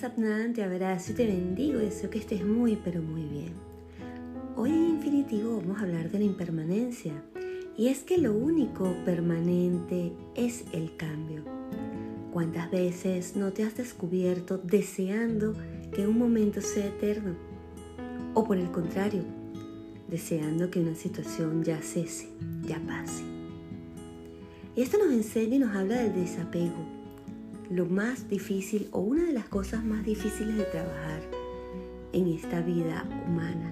Satnam, te abrazo y te bendigo. Deseo que estés muy, pero muy bien. Hoy en Infinitivo vamos a hablar de la impermanencia. Y es que lo único permanente es el cambio. ¿Cuántas veces no te has descubierto deseando que un momento sea eterno? O por el contrario, deseando que una situación ya cese, ya pase. Y esto nos enseña y nos habla del desapego lo más difícil o una de las cosas más difíciles de trabajar en esta vida humana.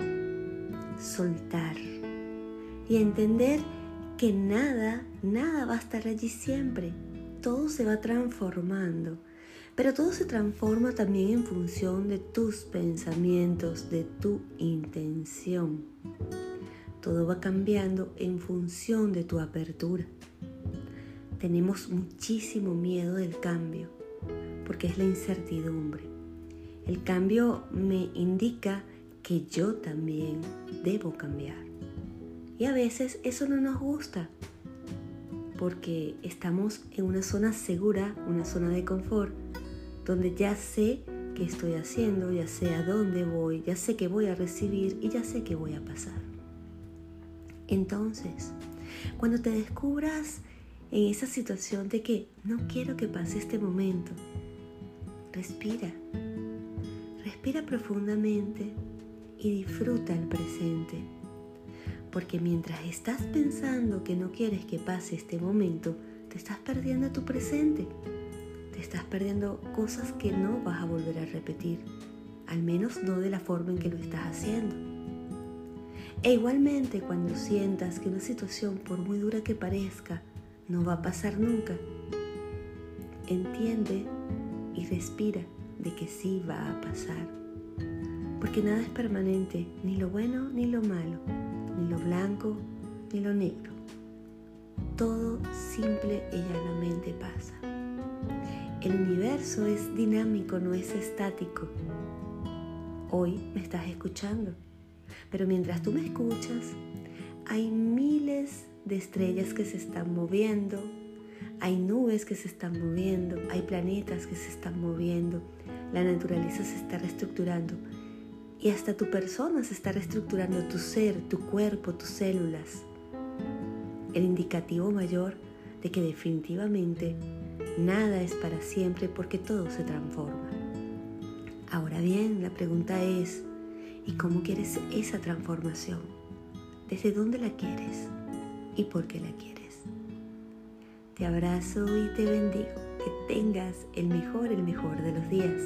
Soltar y entender que nada, nada va a estar allí siempre. Todo se va transformando, pero todo se transforma también en función de tus pensamientos, de tu intención. Todo va cambiando en función de tu apertura. Tenemos muchísimo miedo del cambio porque es la incertidumbre. El cambio me indica que yo también debo cambiar. Y a veces eso no nos gusta porque estamos en una zona segura, una zona de confort, donde ya sé qué estoy haciendo, ya sé a dónde voy, ya sé qué voy a recibir y ya sé qué voy a pasar. Entonces, cuando te descubras en esa situación de que no quiero que pase este momento. Respira, respira profundamente y disfruta el presente. Porque mientras estás pensando que no quieres que pase este momento, te estás perdiendo tu presente. Te estás perdiendo cosas que no vas a volver a repetir, al menos no de la forma en que lo estás haciendo. E igualmente cuando sientas que una situación, por muy dura que parezca, no va a pasar nunca. Entiende y respira de que sí va a pasar. Porque nada es permanente, ni lo bueno ni lo malo, ni lo blanco ni lo negro. Todo simple y llanamente pasa. El universo es dinámico, no es estático. Hoy me estás escuchando, pero mientras tú me escuchas, hay miles de estrellas que se están moviendo, hay nubes que se están moviendo, hay planetas que se están moviendo, la naturaleza se está reestructurando y hasta tu persona se está reestructurando, tu ser, tu cuerpo, tus células. El indicativo mayor de que definitivamente nada es para siempre porque todo se transforma. Ahora bien, la pregunta es, ¿y cómo quieres esa transformación? ¿Desde dónde la quieres? Y porque la quieres. Te abrazo y te bendigo. Que tengas el mejor, el mejor de los días.